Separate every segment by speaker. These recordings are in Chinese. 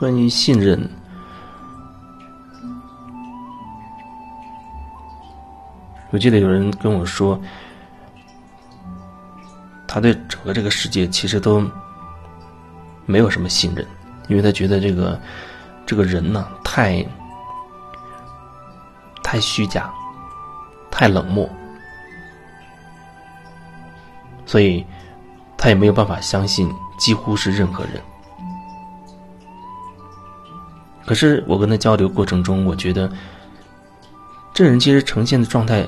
Speaker 1: 关于信任，我记得有人跟我说，他对整个这个世界其实都没有什么信任，因为他觉得这个这个人呢，太太虚假，太冷漠，所以他也没有办法相信几乎是任何人。可是我跟他交流过程中，我觉得这人其实呈现的状态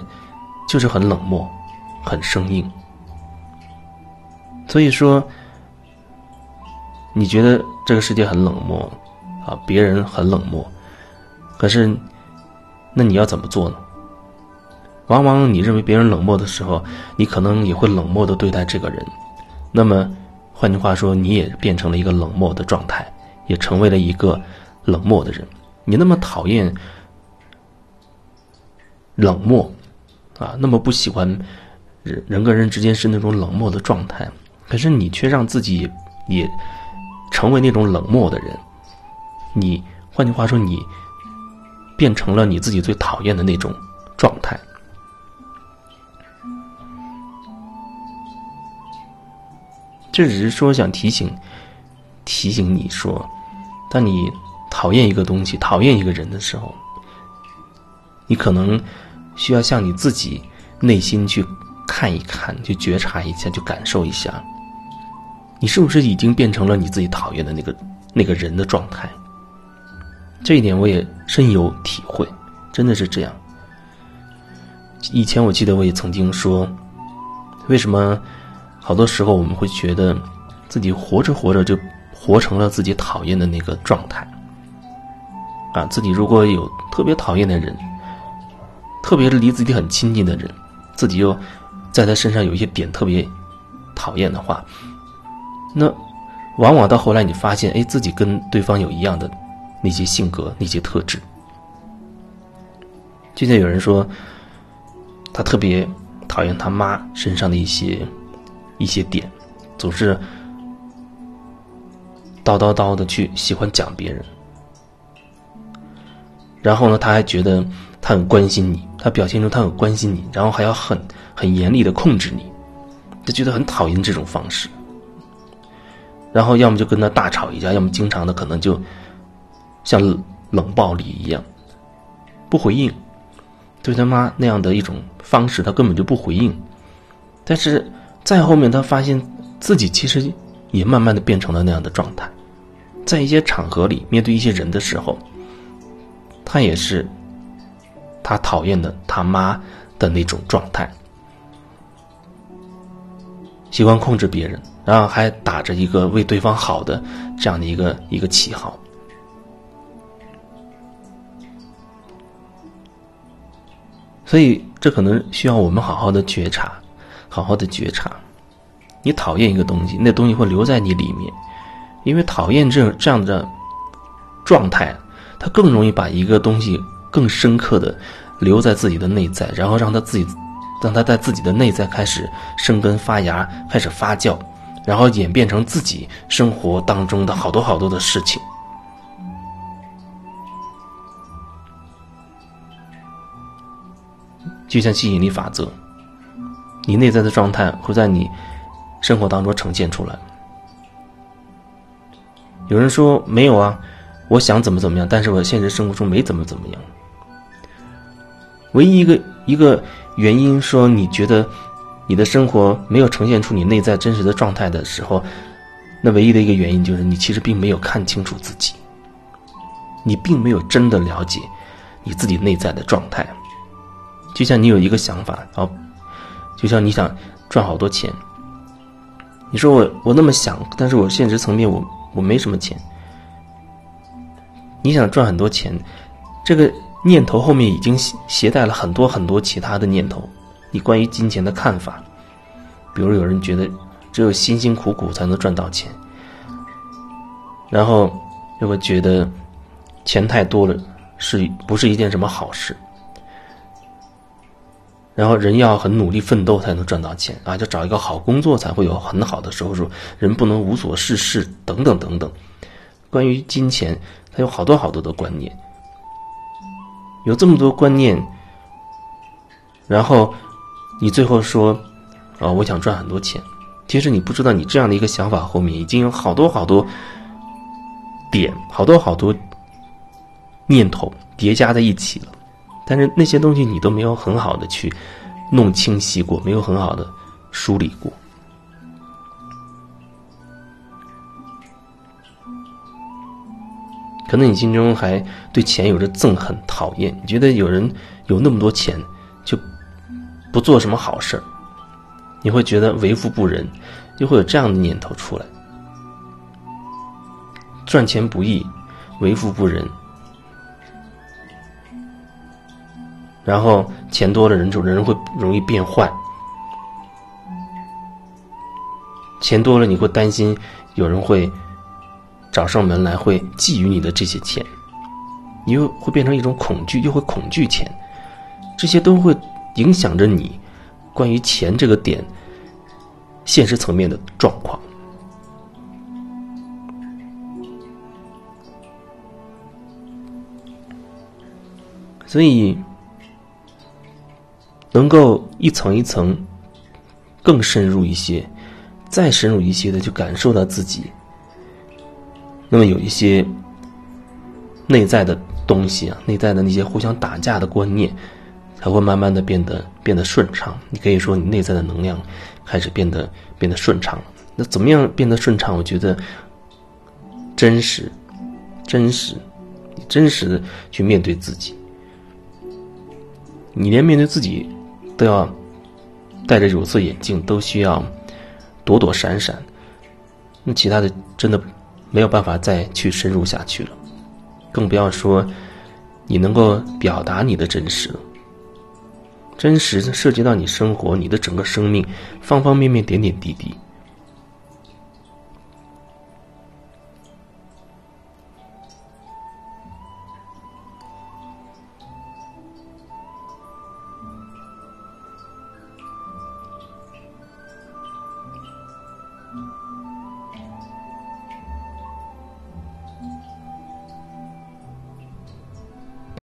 Speaker 1: 就是很冷漠、很生硬。所以说，你觉得这个世界很冷漠啊，别人很冷漠，可是那你要怎么做呢？往往你认为别人冷漠的时候，你可能也会冷漠的对待这个人。那么换句话说，你也变成了一个冷漠的状态，也成为了一个。冷漠的人，你那么讨厌冷漠啊，那么不喜欢人人跟人之间是那种冷漠的状态，可是你却让自己也成为那种冷漠的人。你换句话说，你变成了你自己最讨厌的那种状态。这只是说想提醒提醒你说，当你。讨厌一个东西，讨厌一个人的时候，你可能需要向你自己内心去看一看，去觉察一下，去感受一下，你是不是已经变成了你自己讨厌的那个那个人的状态？这一点我也深有体会，真的是这样。以前我记得我也曾经说，为什么好多时候我们会觉得自己活着活着就活成了自己讨厌的那个状态？啊，自己如果有特别讨厌的人，特别离自己很亲近的人，自己又在他身上有一些点特别讨厌的话，那往往到后来你发现，哎，自己跟对方有一样的那些性格、那些特质。就像有人说，他特别讨厌他妈身上的一些一些点，总是叨叨叨的去喜欢讲别人。然后呢，他还觉得他很关心你，他表现出他很关心你，然后还要很很严厉的控制你，他觉得很讨厌这种方式。然后要么就跟他大吵一架，要么经常的可能就像冷暴力一样，不回应，对他妈那样的一种方式，他根本就不回应。但是再后面，他发现自己其实也慢慢的变成了那样的状态，在一些场合里，面对一些人的时候。他也是，他讨厌的他妈的那种状态，喜欢控制别人，然后还打着一个为对方好的这样的一个一个旗号，所以这可能需要我们好好的觉察，好好的觉察。你讨厌一个东西，那东西会留在你里面，因为讨厌这这样的状态。他更容易把一个东西更深刻的留在自己的内在，然后让他自己，让他在自己的内在开始生根发芽，开始发酵，然后演变成自己生活当中的好多好多的事情。就像吸引力法则，你内在的状态会在你生活当中呈现出来。有人说没有啊。我想怎么怎么样，但是我现实生活中没怎么怎么样。唯一一个一个原因说你觉得你的生活没有呈现出你内在真实的状态的时候，那唯一的一个原因就是你其实并没有看清楚自己，你并没有真的了解你自己内在的状态。就像你有一个想法哦，就像你想赚好多钱，你说我我那么想，但是我现实层面我我没什么钱。你想赚很多钱，这个念头后面已经携带了很多很多其他的念头。你关于金钱的看法，比如有人觉得只有辛辛苦苦才能赚到钱，然后又会觉得钱太多了是不是一件什么好事？然后人要很努力奋斗才能赚到钱啊，就找一个好工作才会有很好的收入，人不能无所事事等等等等。关于金钱，它有好多好多的观念，有这么多观念，然后你最后说，啊，我想赚很多钱。其实你不知道，你这样的一个想法后面已经有好多好多点，好多好多念头叠加在一起了。但是那些东西你都没有很好的去弄清晰过，没有很好的梳理过。可能你心中还对钱有着憎恨、讨厌，你觉得有人有那么多钱就不做什么好事儿。你会觉得为富不仁，就会有这样的念头出来。赚钱不易，为富不仁。然后钱多了，人就人会容易变坏。钱多了，你会担心有人会找上门来，会觊觎你的这些钱，你又会变成一种恐惧，又会恐惧钱，这些都会影响着你。关于钱这个点，现实层面的状况，所以能够一层一层更深入一些，再深入一些的，就感受到自己，那么有一些内在的东西啊，内在的那些互相打架的观念。才会慢慢的变得变得顺畅。你可以说你内在的能量开始变得变得顺畅了。那怎么样变得顺畅？我觉得真实，真实，真实的去面对自己。你连面对自己都要戴着有色眼镜，都需要躲躲闪闪。那其他的真的没有办法再去深入下去了，更不要说你能够表达你的真实了。真实涉及到你生活，你的整个生命，方方面面，点点滴滴。